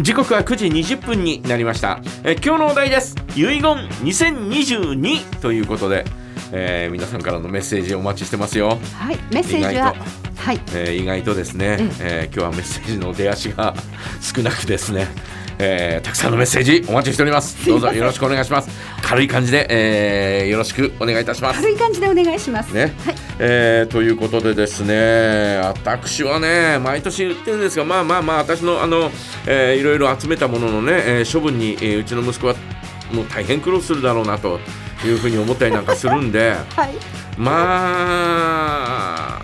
時刻は9時20分になりました。え今日のお題です。遺言2022ということで、えー、皆さんからのメッセージお待ちしてますよ。はいメッセージははい、えー、意外とですね、えー、今日はメッセージの出足が 少なくですね。えー、たくさんのメッセージお待ちしております。どうぞよろしくお願いします。軽い感じで、えー、よろしくお願いいたします。軽い感じでお願いします。ね、はい、えー、ということでですね私はね毎年言ってるんですがまあまあまあ私のあの、えー、いろいろ集めたもののね、えー、処分に、えー、うちの息子はもう大変苦労するだろうなというふうに思ったりなんかするんで、はい、まあ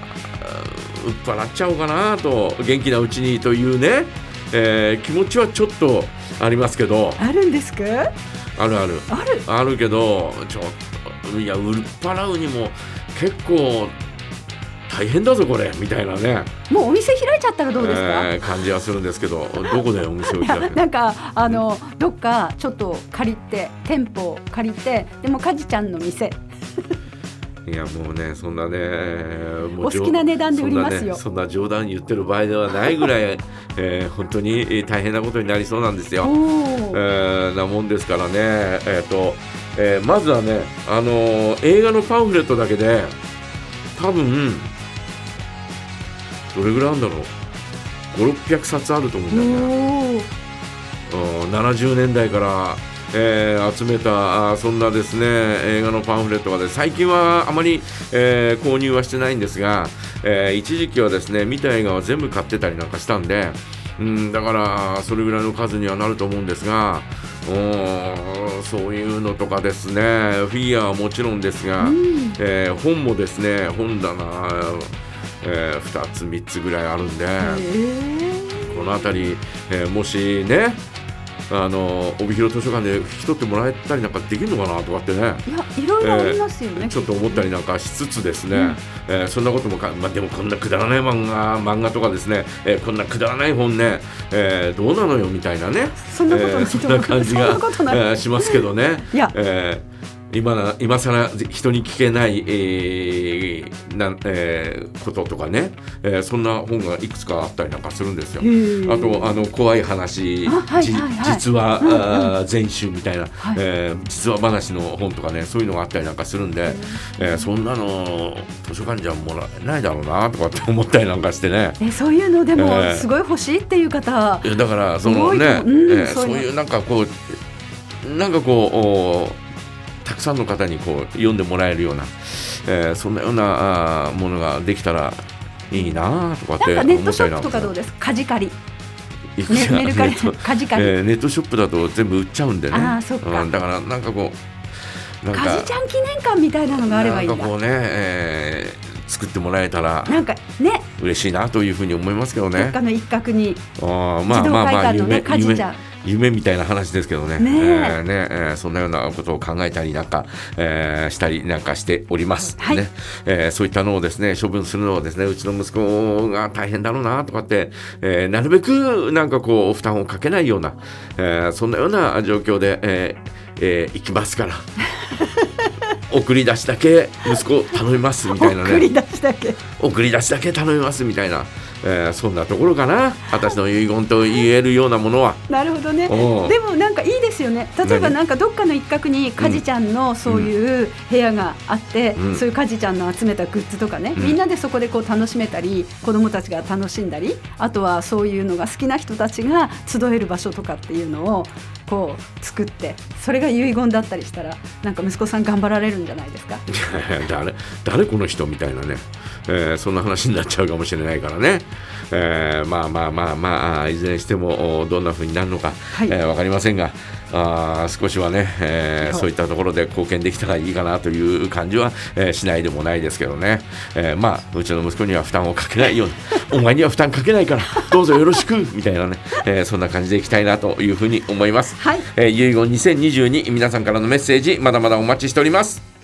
売っ払っちゃおうかなと元気なうちにというねえー、気持ちはちょっとありますけど。あるんですか？あるある。ある。あるけどちょっといや売っ払うにも結構大変だぞこれみたいなね。もうお店開いちゃったらどうですか、えー、感じはするんですけどどこでお店を開く なんかあのどっかちょっと借りて店舗借りてでもかじちゃんの店。いやもうねそんなねお好きな値段で売りますよ。そんな冗談言ってる場合ではないぐらい、えー、本当に大変なことになりそうなんですよ。えー、なもんですからね。えっ、ー、と、えー、まずはねあのー、映画のパンフレットだけで多分どれぐらいあるんだろう5600冊あると思うんだよね。70年代からえー、集めたそんなですね映画のパンフレットがで最近はあまり、えー、購入はしてないんですが、えー、一時期はですね見た映画は全部買ってたりなんかしたんでうんだからそれぐらいの数にはなると思うんですがおそういうのとかですねフィギュアはもちろんですが、うん、え本もですね本棚、えー、2つ3つぐらいあるんで。この辺り、えもしねあの帯広図書館で引き取ってもらえたりなんかできるのかなとかってね。いやいろいろありますよね、えー、ちょっと思ったりなんかしつつですね、うん、えー、そんなこともか、まあ、でもこんなくだらない漫画漫画とかですね、えー、こんなくだらない本ね、えー、どうなのよみたいなね。そんなこと、えー、そんな感じが、えー、しますけどね。いや、えー今今更人に聞けない、えーなえー、こととかね、えー、そんな本がいくつかあったりなんかするんですよ。あとあの怖い話、はいはいはい、実話、うんうん、全集みたいな、はい、えー、実話話の本とかねそういうのがあったりなんかするんで、えー、そんなの図書館じゃもらえないだろうなとかって思ったりなんかしてね。えそういうのでもすごい欲しいっていう方、えー、だからそのね、う。ん、えー、そういうなんかこうなんかこうたくさんの方にこう読んでもらえるような、えー、そんなようなあものができたらいいなとかって思ったりネットショップとかどうです？かじ借りね、メルカリ。カジカリ、えー、ネットショップだと全部売っちゃうんでね。あそっか、うん、だからなんかこうなんかカジちゃん記念館みたいなのがあればいいんだ。なんかこうね、えー、作ってもらえたらなんかね。嬉しいなというふうに思いますけどね。どっかの一角にあまあまあまあ夢夢夢みたいな話ですけどね。ね,、え。ー、ねえー、そんなようなことを考えたりなんか、えー、したりなんかしております、はい、ね。えー、そういったのをですね処分するのをですねうちの息子が大変だろうなとかって、えー、なるべくなんかこう負担をかけないような、えー、そんなような状況で、えーえー、いきますから。送り出しだけ息子頼みますみたいなね。送り出しだけ。送り出しだけ頼みますみたいなえー、そんなところかな。私の遺言と言えるようなものは。なるほどね。でもなんかいいですよね。例えばなんかどっかの一角にかじちゃんのそういう部屋があって、うん、そういうかじちゃんの集めたグッズとかね、うん、みんなでそこでこう楽しめたり子どもたちが楽しんだりあとはそういうのが好きな人たちが集える場所とかっていうのをこう作ってそれが遺言だったりしたらなんか息子さん頑張られるんじゃないですか？誰誰この人みたいなね、えー、そんな話になっちゃうかもしれないからね。えー、まあまあまあまあいずれにしてもどんなふうになるのか、はい、えー、分かりませんがあ少しはね、えー、そういったところで貢献できたらいいかなという感じは、えー、しないでもないですけどね、えー、まあうちの息子には負担をかけないように お前には負担かけないからどうぞよろしくみたいなね、えー、そんな感じでいきたいなというふうに思います。はい、えー、遺言2022皆さんからのメッセージまだまだお待ちしております。